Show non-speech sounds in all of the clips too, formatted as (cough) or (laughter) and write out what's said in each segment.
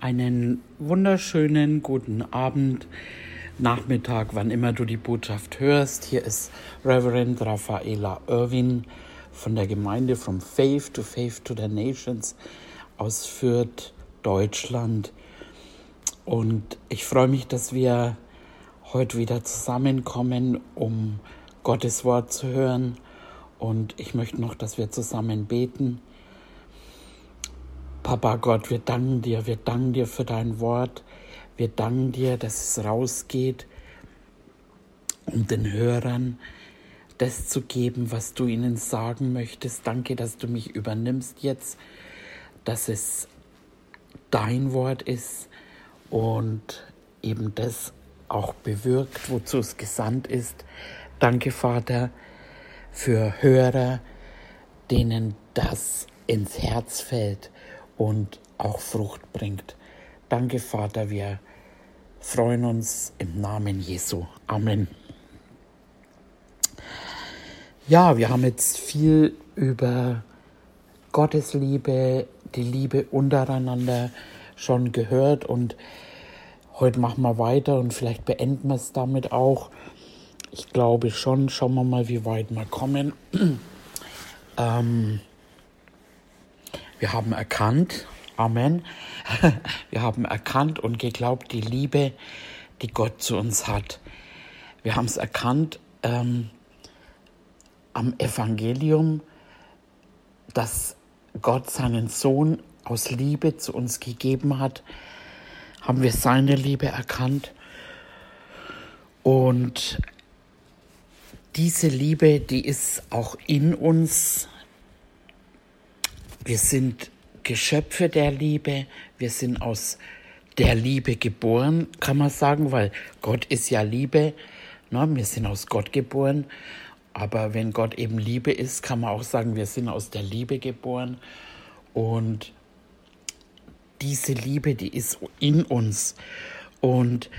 Einen wunderschönen guten Abend, Nachmittag, wann immer du die Botschaft hörst. Hier ist Reverend Rafaela Irwin von der Gemeinde From Faith to Faith to the Nations aus Fürth, Deutschland. Und ich freue mich, dass wir heute wieder zusammenkommen, um Gottes Wort zu hören. Und ich möchte noch, dass wir zusammen beten. Papa Gott, wir danken dir, wir danken dir für dein Wort. Wir danken dir, dass es rausgeht, um den Hörern das zu geben, was du ihnen sagen möchtest. Danke, dass du mich übernimmst jetzt, dass es dein Wort ist und eben das auch bewirkt, wozu es gesandt ist. Danke, Vater, für Hörer, denen das ins Herz fällt und auch Frucht bringt. Danke, Vater, wir freuen uns im Namen Jesu. Amen. Ja, wir haben jetzt viel über Gottes Liebe, die Liebe untereinander schon gehört und heute machen wir weiter und vielleicht beenden wir es damit auch. Ich glaube schon, schauen wir mal, wie weit wir kommen. (clears throat) ähm, wir haben erkannt, Amen, (laughs) wir haben erkannt und geglaubt die Liebe, die Gott zu uns hat. Wir haben es erkannt ähm, am Evangelium, dass Gott seinen Sohn aus Liebe zu uns gegeben hat, haben wir seine Liebe erkannt. Und diese Liebe, die ist auch in uns wir sind Geschöpfe der Liebe, wir sind aus der Liebe geboren, kann man sagen, weil Gott ist ja Liebe. Ne? Wir sind aus Gott geboren. Aber wenn Gott eben Liebe ist, kann man auch sagen, wir sind aus der Liebe geboren. Und diese Liebe, die ist in uns. Und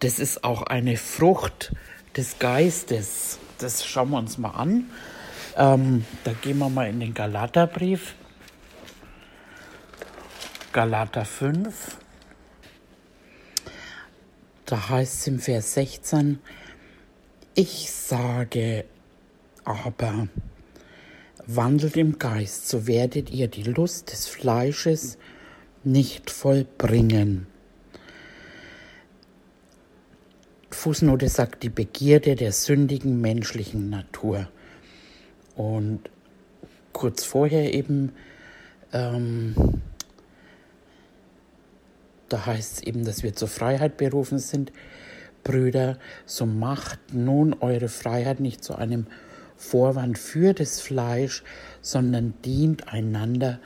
das ist auch eine Frucht des Geistes. Das schauen wir uns mal an. Ähm, da gehen wir mal in den Galaterbrief. Galater 5. Da heißt es im Vers 16, ich sage aber, wandelt im Geist, so werdet ihr die Lust des Fleisches nicht vollbringen. Fußnote sagt die Begierde der sündigen menschlichen Natur. Und kurz vorher eben ähm, da heißt es eben, dass wir zur Freiheit berufen sind. Brüder, so macht nun eure Freiheit nicht zu einem Vorwand für das Fleisch, sondern dient einander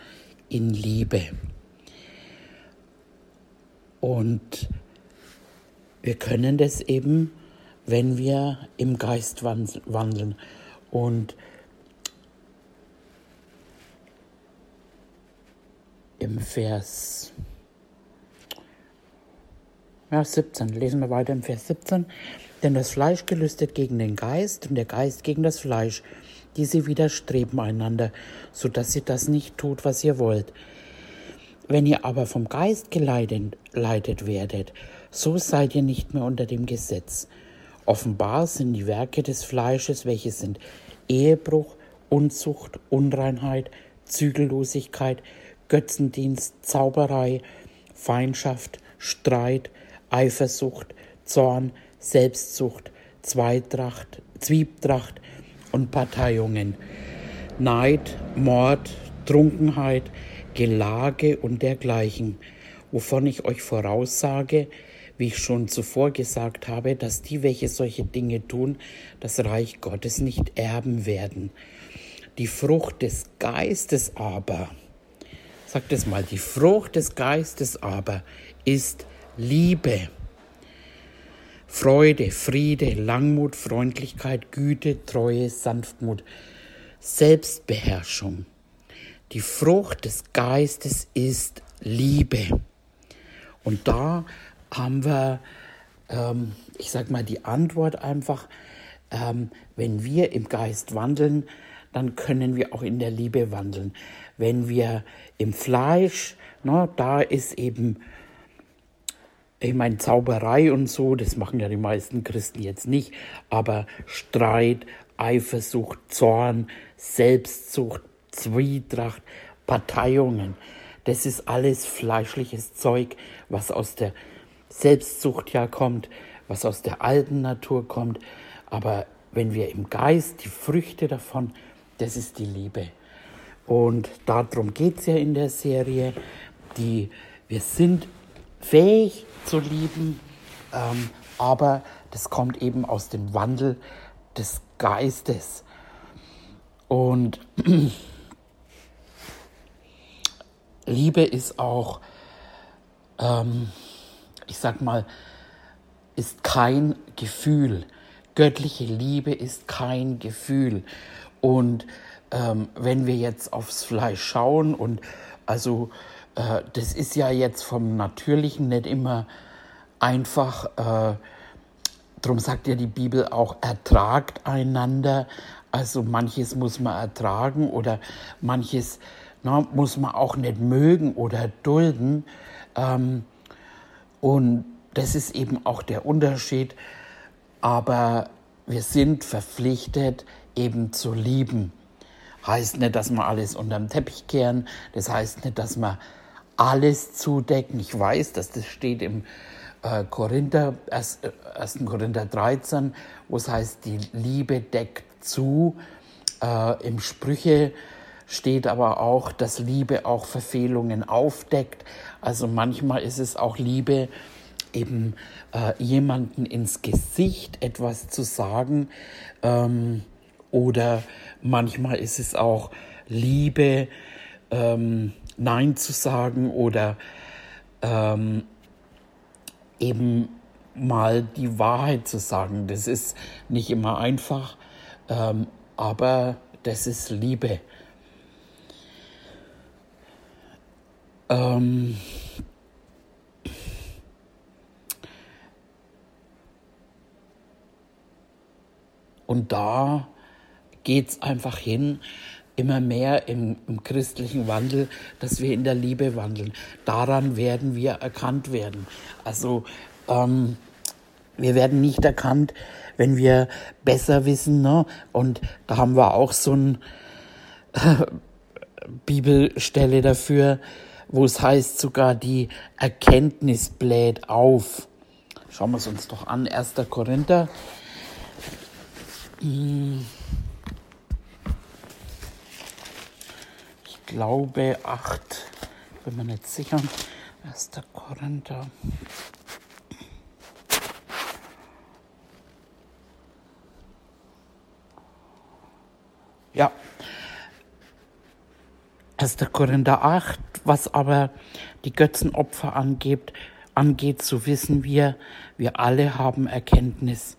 in Liebe. Und wir können das eben, wenn wir im Geist wandeln. Und im Vers ja, 17. Lesen wir weiter im Vers 17. Denn das Fleisch gelüstet gegen den Geist und der Geist gegen das Fleisch. Diese widerstreben einander, so dass ihr das nicht tut, was ihr wollt. Wenn ihr aber vom Geist geleitet leitet werdet, so seid ihr nicht mehr unter dem Gesetz. Offenbar sind die Werke des Fleisches, welche sind Ehebruch, Unzucht, Unreinheit, Zügellosigkeit, Götzendienst, Zauberei, Feindschaft, Streit, Eifersucht, Zorn, Selbstsucht, Zweitracht, Zwiebtracht und Parteiungen, Neid, Mord, Trunkenheit, Gelage und dergleichen, wovon ich euch voraussage, wie ich schon zuvor gesagt habe, dass die, welche solche Dinge tun, das Reich Gottes nicht erben werden. Die Frucht des Geistes aber, sagt es mal, die Frucht des Geistes aber ist Liebe, Freude, Friede, Langmut, Freundlichkeit, Güte, Treue, Sanftmut, Selbstbeherrschung. Die Frucht des Geistes ist Liebe. Und da haben wir, ähm, ich sag mal, die Antwort einfach, ähm, wenn wir im Geist wandeln, dann können wir auch in der Liebe wandeln. Wenn wir im Fleisch, ne, da ist eben Ich meine, Zauberei und so, das machen ja die meisten Christen jetzt nicht, aber Streit, Eifersucht, Zorn, Selbstsucht, Zwietracht, Parteiungen, das ist alles fleischliches Zeug, was aus der Selbstsucht ja kommt, was aus der alten Natur kommt. Aber wenn wir im Geist die Früchte davon, das ist die Liebe. Und darum geht es ja in der Serie. Die, wir sind fähig zu lieben, ähm, aber das kommt eben aus dem Wandel des Geistes. Und (clears throat) Liebe ist auch, ähm, ich sag mal, ist kein Gefühl. Göttliche Liebe ist kein Gefühl. Und ähm, wenn wir jetzt aufs Fleisch schauen und also äh, das ist ja jetzt vom Natürlichen nicht immer einfach, äh, darum sagt ja die Bibel auch, ertragt einander. Also manches muss man ertragen oder manches na, muss man auch nicht mögen oder dulden. Ähm, und das ist eben auch der Unterschied. Aber wir sind verpflichtet, eben zu lieben. Heißt nicht, dass wir alles unterm Teppich kehren. Das heißt nicht, dass wir alles zudecken. Ich weiß, dass das steht im äh, Korinther, 1. Äh, Korinther 13, wo es heißt, die Liebe deckt zu. Äh, Im Sprüche steht aber auch, dass Liebe auch Verfehlungen aufdeckt. Also manchmal ist es auch Liebe, eben äh, jemanden ins Gesicht etwas zu sagen. Ähm, oder manchmal ist es auch Liebe, ähm, Nein zu sagen oder ähm, eben mal die Wahrheit zu sagen. Das ist nicht immer einfach, ähm, aber das ist Liebe. Ähm, und da geht es einfach hin, immer mehr im, im, christlichen Wandel, dass wir in der Liebe wandeln. Daran werden wir erkannt werden. Also ähm, wir werden nicht erkannt, wenn wir besser wissen. Ne? Und da haben wir auch so eine äh, (laughs) Bibelstelle dafür, wo es heißt, sogar die Erkenntnis bläht auf. Schauen wir es uns doch an, 1. Korinther. Hm. Glaube 8. Bin mir nicht sicher. 1. Korinther. Ja. 1. Korinther 8, was aber die Götzenopfer angeht, angeht, so wissen wir, wir alle haben Erkenntnis.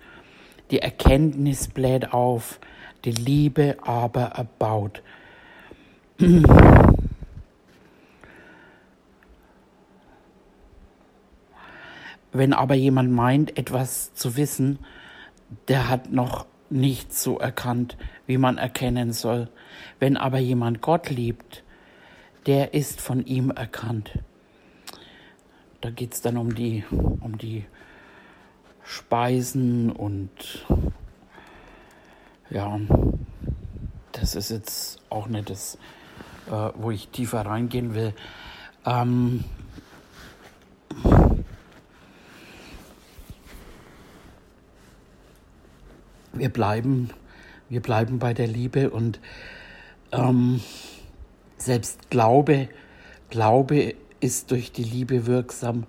Die Erkenntnis bläht auf, die Liebe aber erbaut. (laughs) Wenn aber jemand meint, etwas zu wissen, der hat noch nicht so erkannt, wie man erkennen soll. Wenn aber jemand Gott liebt, der ist von ihm erkannt. Da geht es dann um die, um die Speisen und ja, das ist jetzt auch nicht das äh, wo ich tiefer reingehen will. Ähm, wir bleiben, wir bleiben bei der Liebe und ähm, selbst Glaube, Glaube ist durch die Liebe wirksam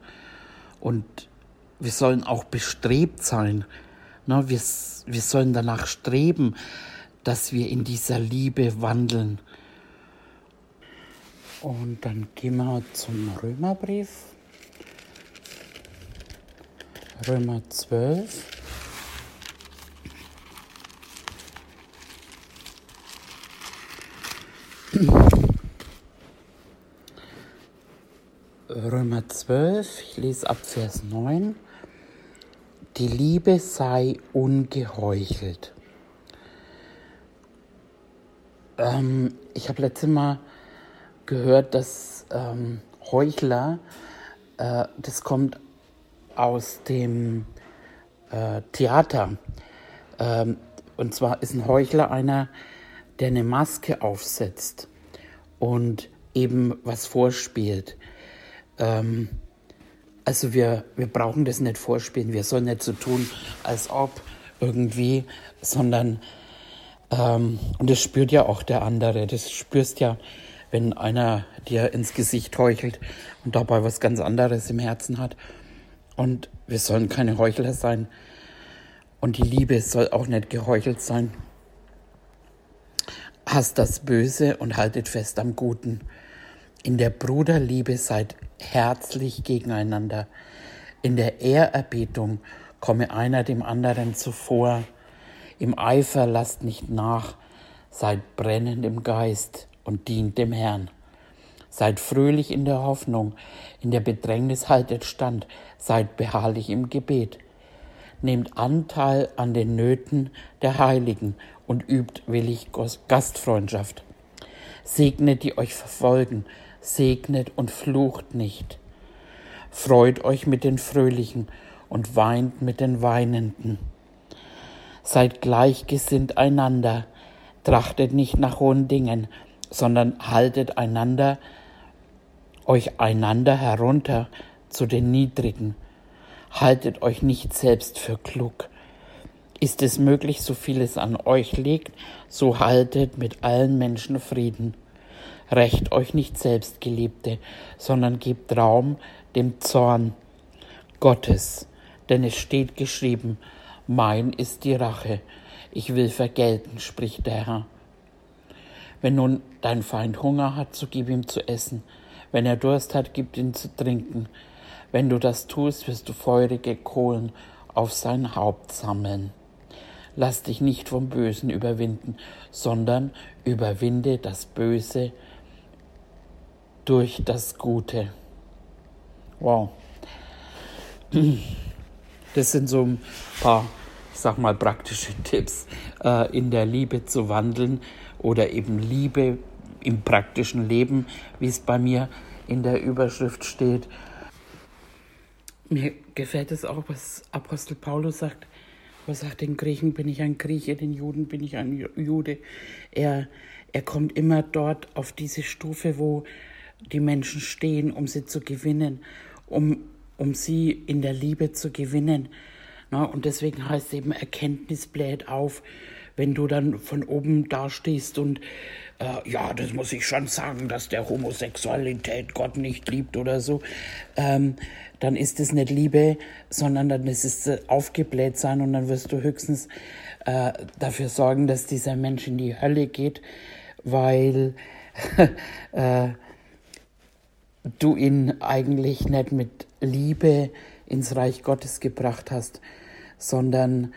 und wir sollen auch bestrebt sein. Ne? Wir, wir sollen danach streben, dass wir in dieser Liebe wandeln. Und dann gehen wir zum Römerbrief. Römer 12. Römer 12, ich lese ab Vers 9. Die Liebe sei ungeheuchelt. Ähm, ich habe letztes Mal gehört, dass ähm, Heuchler, äh, das kommt aus dem äh, Theater. Ähm, und zwar ist ein Heuchler einer, der eine Maske aufsetzt und eben was vorspielt. Ähm, also wir, wir brauchen das nicht vorspielen, wir sollen nicht so tun, als ob irgendwie, sondern, ähm, und das spürt ja auch der andere, das spürst ja, wenn einer dir ins Gesicht heuchelt und dabei was ganz anderes im Herzen hat. Und wir sollen keine Heuchler sein. Und die Liebe soll auch nicht geheuchelt sein. Hasst das Böse und haltet fest am Guten. In der Bruderliebe seid herzlich gegeneinander. In der Ehrerbietung komme einer dem anderen zuvor. Im Eifer lasst nicht nach, seid brennend im Geist und dient dem Herrn. Seid fröhlich in der Hoffnung, in der Bedrängnis haltet stand, seid beharrlich im Gebet. Nehmt Anteil an den Nöten der Heiligen und übt willig Gastfreundschaft. Segnet, die euch verfolgen, segnet und flucht nicht. Freut euch mit den Fröhlichen und weint mit den Weinenden. Seid gleichgesinnt einander, trachtet nicht nach hohen Dingen, sondern haltet einander, euch einander herunter zu den Niedrigen. Haltet euch nicht selbst für klug. Ist es möglich, so viel es an euch liegt, so haltet mit allen Menschen Frieden. Rächt euch nicht selbst, Geliebte, sondern gebt Raum dem Zorn Gottes. Denn es steht geschrieben, mein ist die Rache, ich will vergelten, spricht der Herr. Wenn nun dein Feind Hunger hat, so gib ihm zu essen. Wenn er Durst hat, gib ihm zu trinken. Wenn du das tust, wirst du feurige Kohlen auf sein Haupt sammeln. Lass dich nicht vom Bösen überwinden, sondern überwinde das Böse durch das Gute. Wow. Das sind so ein paar, ich sag mal, praktische Tipps, äh, in der Liebe zu wandeln oder eben Liebe im praktischen Leben, wie es bei mir in der Überschrift steht. Mir gefällt es auch, was Apostel Paulus sagt. Er sagt, den Griechen bin ich ein Grieche, den Juden bin ich ein Jude. Er, er kommt immer dort auf diese Stufe, wo die Menschen stehen, um sie zu gewinnen, um, um sie in der Liebe zu gewinnen. Na, und deswegen heißt eben, Erkenntnis bläht auf. Wenn du dann von oben dastehst und äh, ja, das muss ich schon sagen, dass der Homosexualität Gott nicht liebt oder so, ähm, dann ist es nicht Liebe, sondern dann ist es äh, aufgebläht sein und dann wirst du höchstens äh, dafür sorgen, dass dieser Mensch in die Hölle geht, weil (laughs) äh, du ihn eigentlich nicht mit Liebe ins Reich Gottes gebracht hast, sondern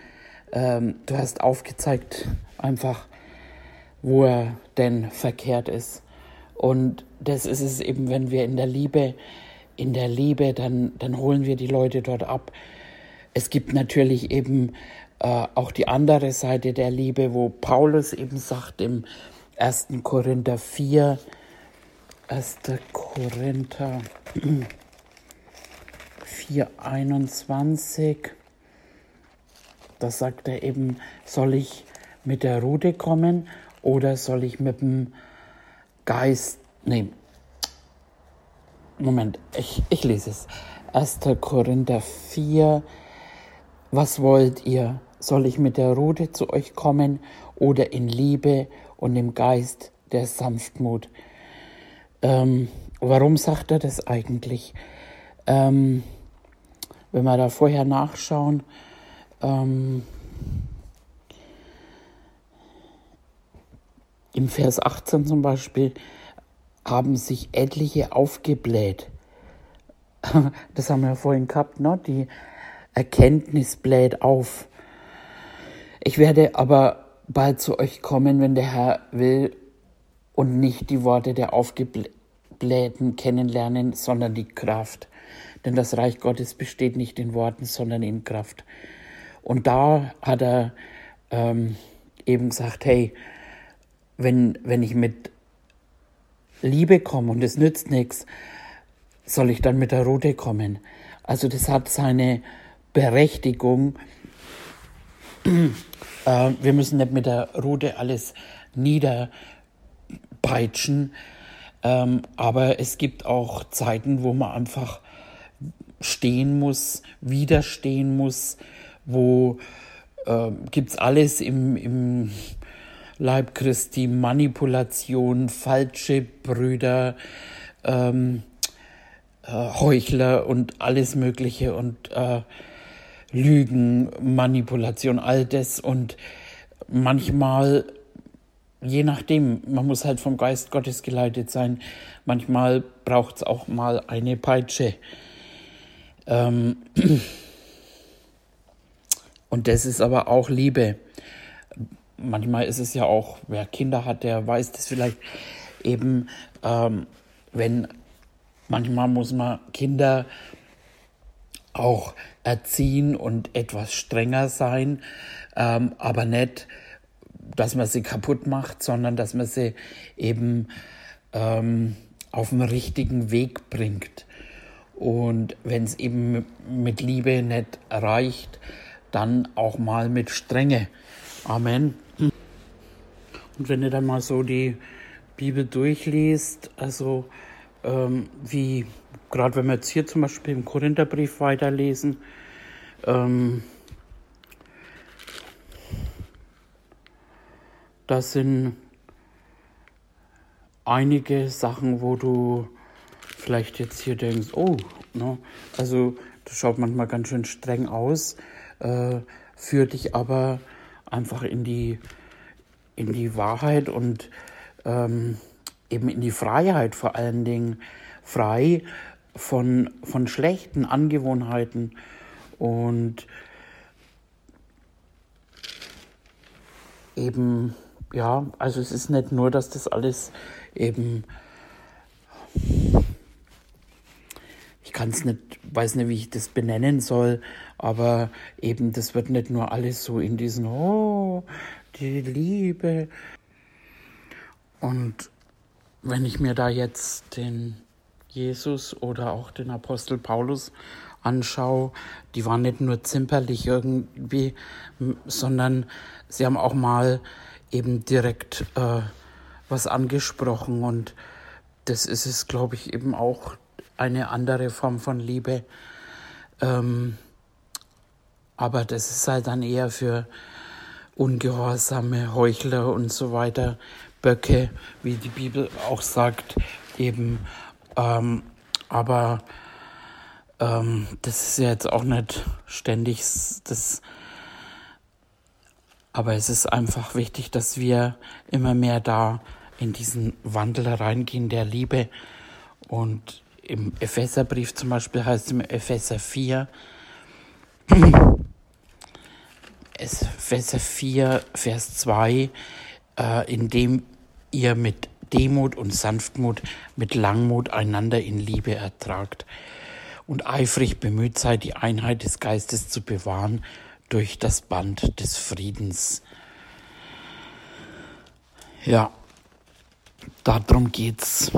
ähm, du hast aufgezeigt einfach, wo er denn verkehrt ist. Und das ist es eben, wenn wir in der Liebe, in der Liebe, dann, dann holen wir die Leute dort ab. Es gibt natürlich eben äh, auch die andere Seite der Liebe, wo Paulus eben sagt im 1. Korinther 4, 1. Korinther (clears throat) 4, 21, da sagt er eben, soll ich mit der Rute kommen oder soll ich mit dem Geist, nee, Moment, ich, ich lese es. 1. Korinther 4, was wollt ihr? Soll ich mit der Rute zu euch kommen oder in Liebe und im Geist der Sanftmut? Ähm, warum sagt er das eigentlich? Ähm, wenn wir da vorher nachschauen, ähm, im Vers 18 zum Beispiel, haben sich etliche aufgebläht. (laughs) Das haben wir vorhin gehabt, ne? die Erkenntnis bläht auf. Ich werde aber bald zu euch kommen, wenn der Herr will, und nicht die Worte der Aufgeblähten kennenlernen, sondern die Kraft. Denn das Reich Gottes besteht nicht in Worten, sondern in Kraft. Und da hat er ähm, eben gesagt, hey, wenn, wenn ich mit Liebe komme und es nützt nichts, soll ich dann mit der Rute kommen? Also das hat seine Berechtigung. (clears throat) Äh, wir müssen nicht mit der Rute alles niederpeitschen, ähm, aber es gibt auch Zeiten, wo man einfach stehen muss, widerstehen muss, wo äh, gibt es alles im, im Leib Christi, Manipulation, falsche Brüder, ähm, äh, Heuchler und alles Mögliche und äh, Lügen, Manipulation, all das. Und manchmal, je nachdem, man muss halt vom Geist Gottes geleitet sein, manchmal braucht es auch mal eine Peitsche. Ähm, (clears throat) und das ist aber auch Liebe. Manchmal ist es ja auch, wer Kinder hat, der weiß das vielleicht eben, ähm, wenn manchmal muss man Kinder auch erziehen und etwas strenger sein, ähm, aber nicht, dass man sie kaputt macht, sondern dass man sie eben ähm, auf den richtigen Weg bringt. Und wenn es eben mit Liebe nicht reicht, dann auch mal mit Strenge. Amen. Und wenn ihr dann mal so die Bibel durchliest, also ähm, wie gerade wenn wir jetzt hier zum Beispiel im Korintherbrief weiterlesen, ähm, das sind einige Sachen, wo du vielleicht jetzt hier denkst, oh, ne, also das schaut manchmal ganz schön streng aus, äh, führt dich aber einfach in die, in die Wahrheit und ähm, eben in die Freiheit vor allen Dingen, frei von, von schlechten Angewohnheiten und eben, ja, also es ist nicht nur, dass das alles eben kann es nicht, weiß nicht, wie ich das benennen soll, aber eben, das wird nicht nur alles so in diesen, oh, die Liebe. Und wenn ich mir da jetzt den Jesus oder auch den Apostel Paulus anschaue, die waren nicht nur zimperlich irgendwie, sondern sie haben auch mal eben direkt äh, was angesprochen und das ist es, glaube ich, eben auch eine andere Form von Liebe. Ähm, aber das ist halt dann eher für ungehorsame Heuchler und so weiter, Böcke, wie die Bibel auch sagt, eben. Ähm, aber ähm, das ist ja jetzt auch nicht ständig das. Aber es ist einfach wichtig, dass wir immer mehr da in diesen Wandel reingehen der Liebe und im Epheserbrief zum Beispiel heißt es im Epheser 4, Epheser 4, Vers 2, äh, indem ihr mit Demut und Sanftmut, mit Langmut einander in Liebe ertragt und eifrig bemüht seid, die Einheit des Geistes zu bewahren durch das Band des Friedens. Ja, darum geht's.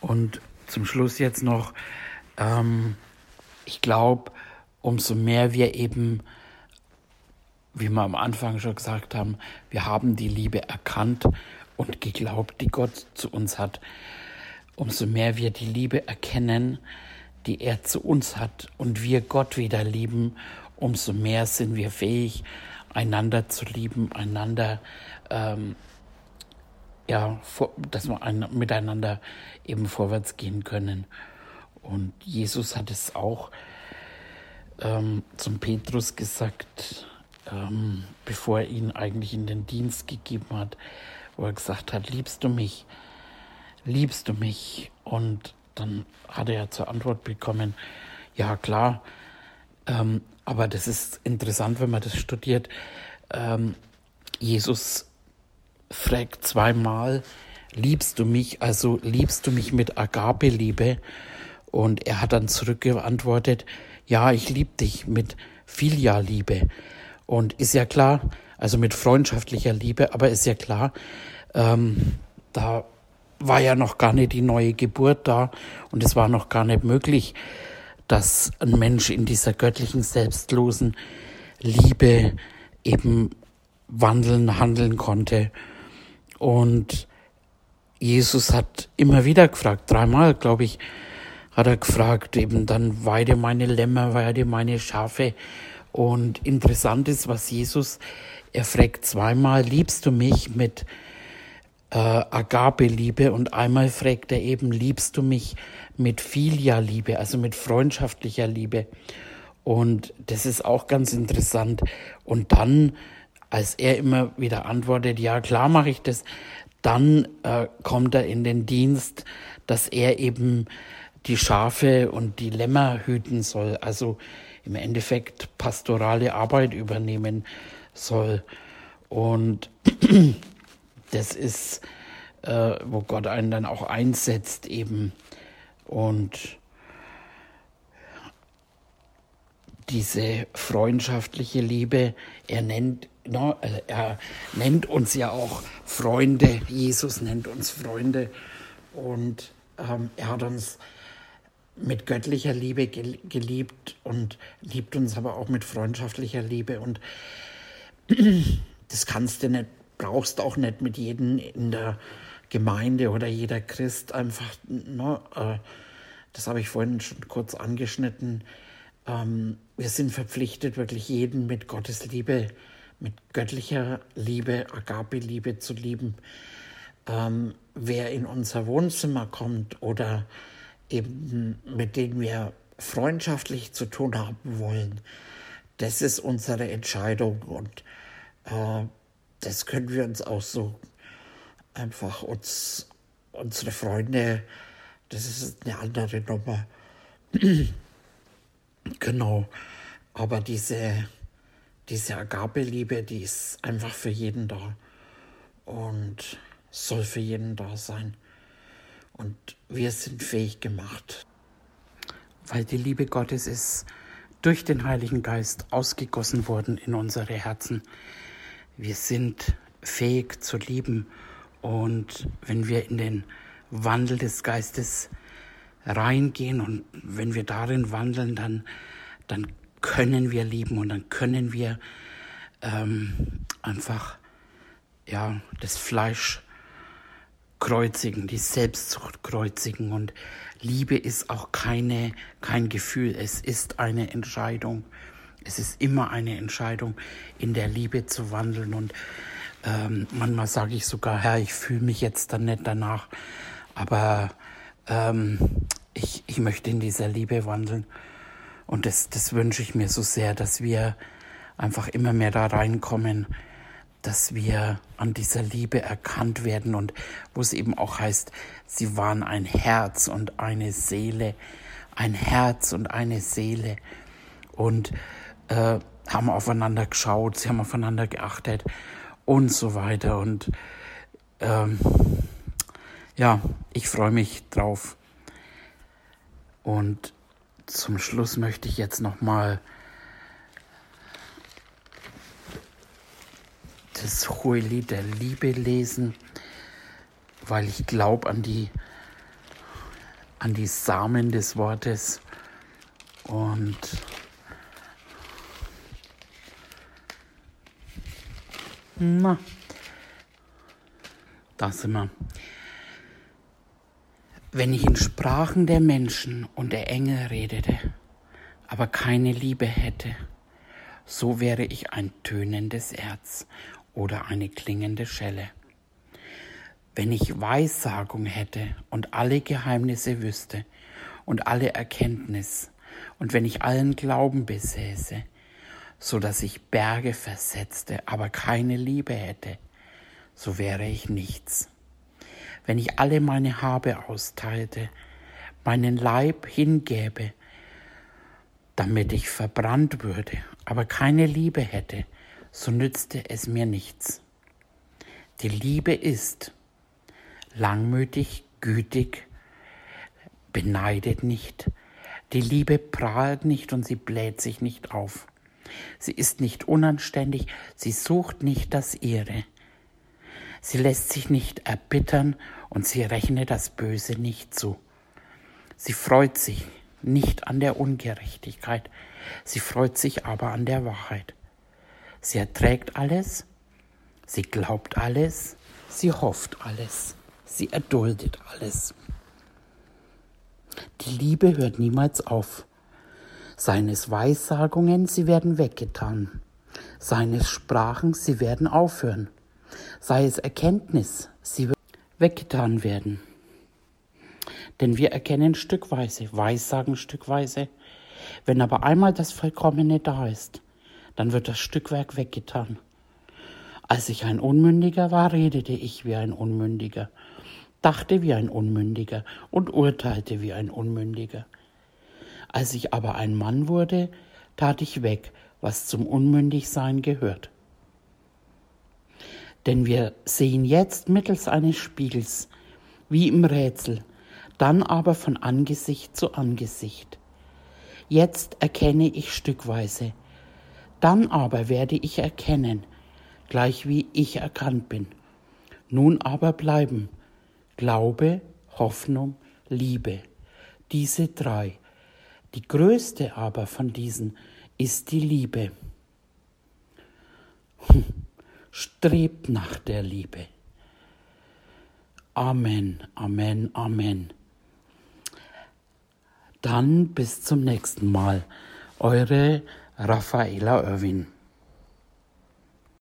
Und zum Schluss jetzt noch, ähm, ich glaube, umso mehr wir eben, wie wir am Anfang schon gesagt haben, wir haben die Liebe erkannt und geglaubt, die Gott zu uns hat, umso mehr wir die Liebe erkennen, die er zu uns hat und wir Gott wieder lieben, umso mehr sind wir fähig, einander zu lieben, einander ähm, ja, dass wir ein, miteinander eben vorwärts gehen können. Und Jesus hat es auch ähm, zum Petrus gesagt, ähm, bevor er ihn eigentlich in den Dienst gegeben hat, wo er gesagt hat, liebst du mich, liebst du mich? Und dann hat er zur Antwort bekommen, ja klar, ähm, aber das ist interessant, wenn man das studiert. Ähm, Jesus fragt zweimal, liebst du mich, also liebst du mich mit Agape-Liebe? Und er hat dann zurückgeantwortet, ja, ich liebe dich mit Filial-Liebe. Und ist ja klar, also mit freundschaftlicher Liebe, aber ist ja klar, ähm, da war ja noch gar nicht die neue Geburt da und es war noch gar nicht möglich, dass ein Mensch in dieser göttlichen, selbstlosen Liebe eben wandeln, handeln konnte. Und Jesus hat immer wieder gefragt, dreimal, glaube ich, hat er gefragt, eben dann weide meine Lämmer, weide meine Schafe. Und interessant ist, was Jesus, er fragt zweimal, liebst du mich mit äh, Agape-Liebe und einmal fragt er eben, liebst du mich mit Filia-Liebe, also mit freundschaftlicher Liebe. Und das ist auch ganz interessant. Und dann, als er immer wieder antwortet, ja klar mache ich das, dann äh, kommt er in den Dienst, dass er eben die Schafe und die Lämmer hüten soll, also im Endeffekt pastorale Arbeit übernehmen soll. Und (clears throat) das ist, äh, wo Gott einen dann auch einsetzt eben. Und diese freundschaftliche Liebe, er nennt, no, äh, er nennt uns ja auch Freunde, Jesus nennt uns Freunde und ähm, er hat uns mit göttlicher Liebe geliebt und liebt uns aber auch mit freundschaftlicher Liebe und (clears throat) das kannst du nicht, brauchst auch nicht mit jedem in der Gemeinde oder jeder Christ einfach, no, äh, das habe ich vorhin schon kurz angeschnitten, ähm, wir sind verpflichtet, wirklich jeden mit Gottes Liebe, mit göttlicher Liebe, Agape-Liebe zu lieben. Ähm, wer in unser Wohnzimmer kommt oder eben mit denen wir freundschaftlich zu tun haben wollen, das ist unsere Entscheidung und äh, das können wir uns auch so einfach uns, unsere Freunde, das ist eine andere Nummer. (clears throat) Genau. Aber diese, diese Agabeliebe, die ist einfach für jeden da und soll für jeden da sein. Und wir sind fähig gemacht. Weil die Liebe Gottes ist durch den Heiligen Geist ausgegossen worden in unsere Herzen. Wir sind fähig zu lieben und wenn wir in den Wandel des Geistes reingehen und wenn wir darin wandeln, dann, dann können wir lieben und dann können wir ähm, einfach ja, das Fleisch kreuzigen, die Selbstsucht kreuzigen und Liebe ist auch keine, kein Gefühl, es ist eine Entscheidung. Es ist immer eine Entscheidung, in der Liebe zu wandeln und ähm, manchmal sage ich sogar, Herr, ich fühle mich jetzt dann nicht danach, aber ähm, ich, ich möchte in dieser Liebe wandeln. Und das, das wünsche ich mir so sehr, dass wir einfach immer mehr da reinkommen, dass wir an dieser Liebe erkannt werden und wo es eben auch heißt, sie waren ein Herz und eine Seele, ein Herz und eine Seele und äh, haben aufeinander geschaut, sie haben aufeinander geachtet und so weiter. Und ähm, ja, ich freue mich drauf. Und zum Schluss möchte ich jetzt noch mal das hohe Lied der Liebe lesen, weil ich glaube an die an die Samen des Wortes und na, da sind wir. Wenn ich in Sprachen der Menschen und der Engel redete, aber keine Liebe hätte, so wäre ich ein tönendes Erz oder eine klingende Schelle. Wenn ich Weissagung hätte und alle Geheimnisse wüsste und alle Erkenntnis, und wenn ich allen Glauben besäße, so dass ich Berge versetzte, aber keine Liebe hätte, so wäre ich nichts wenn ich alle meine Habe austeilte, meinen Leib hingäbe, damit ich verbrannt würde, aber keine Liebe hätte, so nützte es mir nichts. Die Liebe ist langmütig, gütig, beneidet nicht. Die Liebe prahlt nicht und sie bläht sich nicht auf. Sie ist nicht unanständig, sie sucht nicht das Ihre. Sie lässt sich nicht erbittern und sie rechnet das Böse nicht zu. Sie freut sich nicht an der Ungerechtigkeit, sie freut sich aber an der Wahrheit. Sie erträgt alles, sie glaubt alles, sie hofft alles, sie erduldet alles. Die Liebe hört niemals auf. Seines Weissagungen, sie werden weggetan. Seines Sprachen, sie werden aufhören. Sei es Erkenntnis, sie wird weggetan werden. Denn wir erkennen stückweise, Weissagen stückweise. Wenn aber einmal das Vollkommene da ist, dann wird das Stückwerk weggetan. Als ich ein Unmündiger war, redete ich wie ein Unmündiger, dachte wie ein Unmündiger und urteilte wie ein Unmündiger. Als ich aber ein Mann wurde, tat ich weg, was zum Unmündigsein gehört. Denn wir sehen jetzt mittels eines Spiegels, wie im Rätsel, dann aber von Angesicht zu Angesicht. Jetzt erkenne ich stückweise, dann aber werde ich erkennen, gleich wie ich erkannt bin. Nun aber bleiben Glaube, Hoffnung, Liebe, diese drei. Die größte aber von diesen ist die Liebe. (laughs) Strebt nach der Liebe. Amen, Amen, Amen. Dann bis zum nächsten Mal. Eure Raffaela Irwin.